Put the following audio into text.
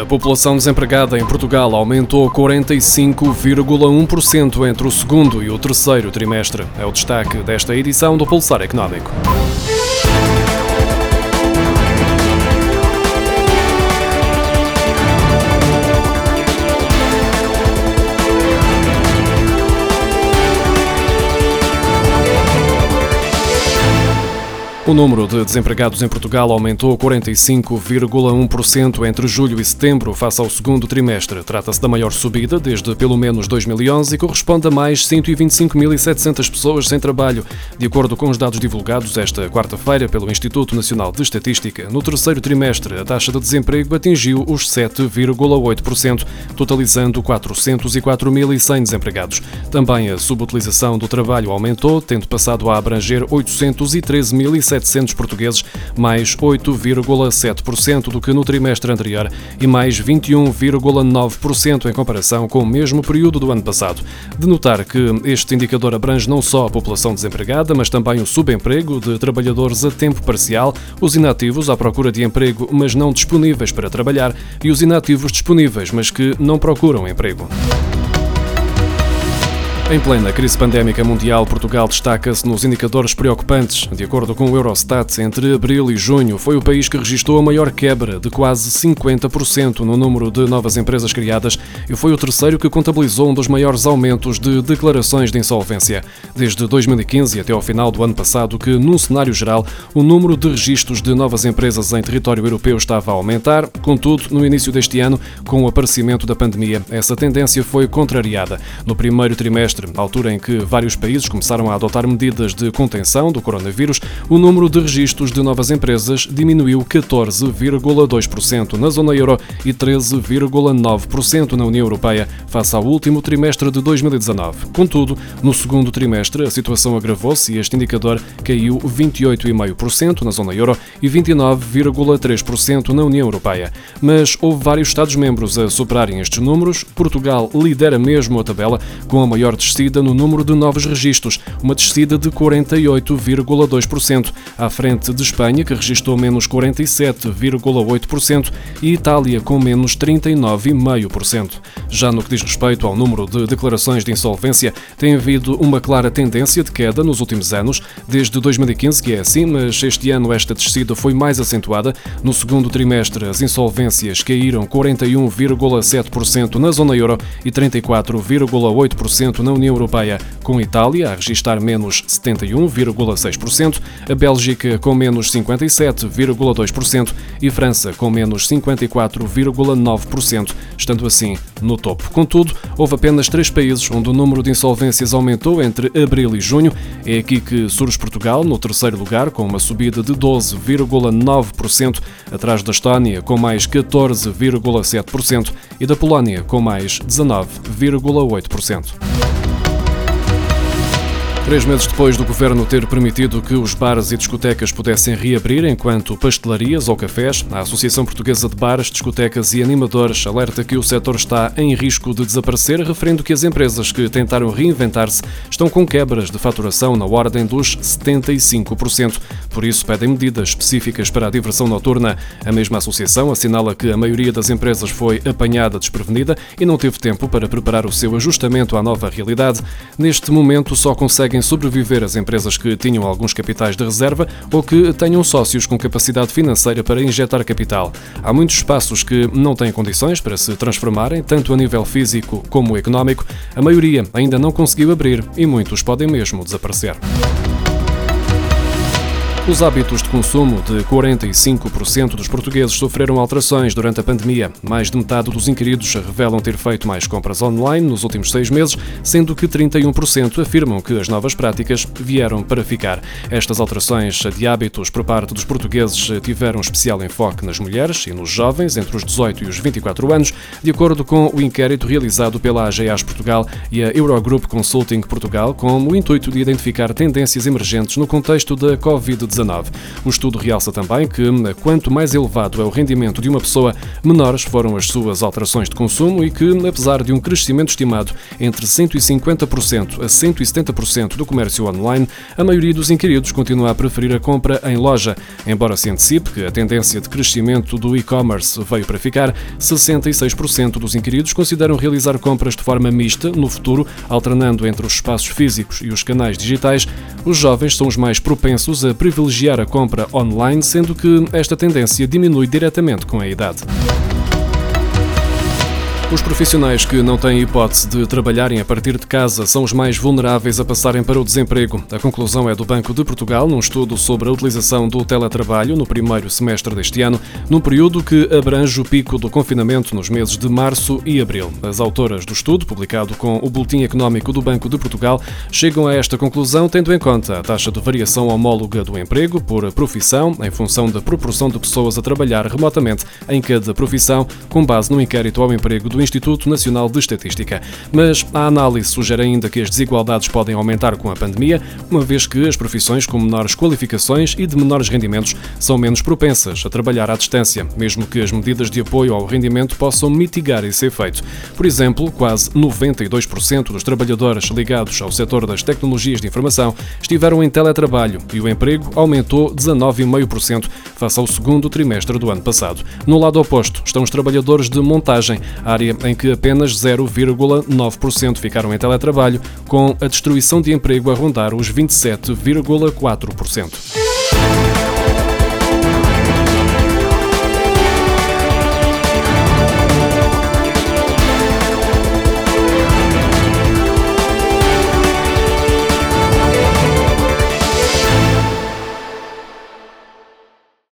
A população desempregada em Portugal aumentou 45,1% entre o segundo e o terceiro trimestre. É o destaque desta edição do Pulsar Económico. O número de desempregados em Portugal aumentou 45,1% entre julho e setembro, face ao segundo trimestre. Trata-se da maior subida desde pelo menos 2011 e corresponde a mais 125.700 pessoas sem trabalho, de acordo com os dados divulgados esta quarta-feira pelo Instituto Nacional de Estatística. No terceiro trimestre, a taxa de desemprego atingiu os 7,8%, totalizando 404.100 desempregados. Também a subutilização do trabalho aumentou, tendo passado a abranger 813.700 700 portugueses, mais 8,7% do que no trimestre anterior e mais 21,9% em comparação com o mesmo período do ano passado. De notar que este indicador abrange não só a população desempregada, mas também o subemprego de trabalhadores a tempo parcial, os inativos à procura de emprego, mas não disponíveis para trabalhar, e os inativos disponíveis, mas que não procuram emprego. Em plena crise pandémica mundial, Portugal destaca-se nos indicadores preocupantes. De acordo com o Eurostat, entre abril e junho foi o país que registrou a maior quebra, de quase 50% no número de novas empresas criadas e foi o terceiro que contabilizou um dos maiores aumentos de declarações de insolvência. Desde 2015 até ao final do ano passado, que, num cenário geral, o número de registros de novas empresas em território europeu estava a aumentar. Contudo, no início deste ano, com o aparecimento da pandemia, essa tendência foi contrariada. No primeiro trimestre, trimestre, altura em que vários países começaram a adotar medidas de contenção do coronavírus, o número de registros de novas empresas diminuiu 14,2% na zona euro e 13,9% na União Europeia, face ao último trimestre de 2019. Contudo, no segundo trimestre, a situação agravou-se e este indicador caiu 28,5% na zona euro e 29,3% na União Europeia. Mas houve vários Estados-membros a superarem estes números. Portugal lidera mesmo a tabela, com a maior descida no número de novos registros, uma descida de 48,2%, à frente de Espanha, que registrou menos 47,8%, e Itália, com menos 39,5%. Já no que diz respeito ao número de declarações de insolvência, tem havido uma clara tendência de queda nos últimos anos, desde 2015 que é assim, mas este ano esta descida foi mais acentuada. No segundo trimestre, as insolvências caíram 41,7% na zona euro e 34,8% na União Europeia, com Itália a registrar menos 71,6%, a Bélgica com menos 57,2% e França com menos 54,9%, estando assim no topo. Contudo, houve apenas três países onde o número de insolvências aumentou entre abril e junho. É aqui que surge Portugal, no terceiro lugar, com uma subida de 12,9%, atrás da Estónia, com mais 14,7%, e da Polónia, com mais 19,8%. Três meses depois do governo ter permitido que os bares e discotecas pudessem reabrir enquanto pastelarias ou cafés, a Associação Portuguesa de Bares, Discotecas e Animadores alerta que o setor está em risco de desaparecer, referindo que as empresas que tentaram reinventar-se estão com quebras de faturação na ordem dos 75%. Por isso, pedem medidas específicas para a diversão noturna. A mesma associação assinala que a maioria das empresas foi apanhada desprevenida e não teve tempo para preparar o seu ajustamento à nova realidade. Neste momento, só conseguem conseguem sobreviver as empresas que tinham alguns capitais de reserva ou que tenham sócios com capacidade financeira para injetar capital. Há muitos espaços que não têm condições para se transformarem, tanto a nível físico como económico. A maioria ainda não conseguiu abrir e muitos podem mesmo desaparecer. Os hábitos de consumo de 45% dos portugueses sofreram alterações durante a pandemia. Mais de metade dos inquiridos revelam ter feito mais compras online nos últimos seis meses, sendo que 31% afirmam que as novas práticas vieram para ficar. Estas alterações de hábitos por parte dos portugueses tiveram especial enfoque nas mulheres e nos jovens entre os 18 e os 24 anos, de acordo com o inquérito realizado pela AGAs Portugal e a Eurogroup Consulting Portugal, com o intuito de identificar tendências emergentes no contexto da Covid-19. 2019. O estudo realça também que, quanto mais elevado é o rendimento de uma pessoa, menores foram as suas alterações de consumo e que, apesar de um crescimento estimado entre 150% a 170% do comércio online, a maioria dos inquiridos continua a preferir a compra em loja. Embora se antecipe que a tendência de crescimento do e-commerce veio para ficar, 66% dos inquiridos consideram realizar compras de forma mista no futuro, alternando entre os espaços físicos e os canais digitais. Os jovens são os mais propensos a privilegiar a compra online, sendo que esta tendência diminui diretamente com a idade. Os profissionais que não têm hipótese de trabalharem a partir de casa são os mais vulneráveis a passarem para o desemprego. A conclusão é do Banco de Portugal num estudo sobre a utilização do teletrabalho no primeiro semestre deste ano, num período que abrange o pico do confinamento nos meses de março e abril. As autoras do estudo, publicado com o Boletim Económico do Banco de Portugal, chegam a esta conclusão tendo em conta a taxa de variação homóloga do emprego por profissão, em função da proporção de pessoas a trabalhar remotamente em cada profissão, com base no inquérito ao emprego do do Instituto Nacional de Estatística. Mas a análise sugere ainda que as desigualdades podem aumentar com a pandemia, uma vez que as profissões com menores qualificações e de menores rendimentos são menos propensas a trabalhar à distância, mesmo que as medidas de apoio ao rendimento possam mitigar esse efeito. Por exemplo, quase 92% dos trabalhadores ligados ao setor das tecnologias de informação estiveram em teletrabalho e o emprego aumentou 19,5% face ao segundo trimestre do ano passado. No lado oposto estão os trabalhadores de montagem, área em que apenas 0,9% ficaram em teletrabalho, com a destruição de emprego a rondar os 27,4%.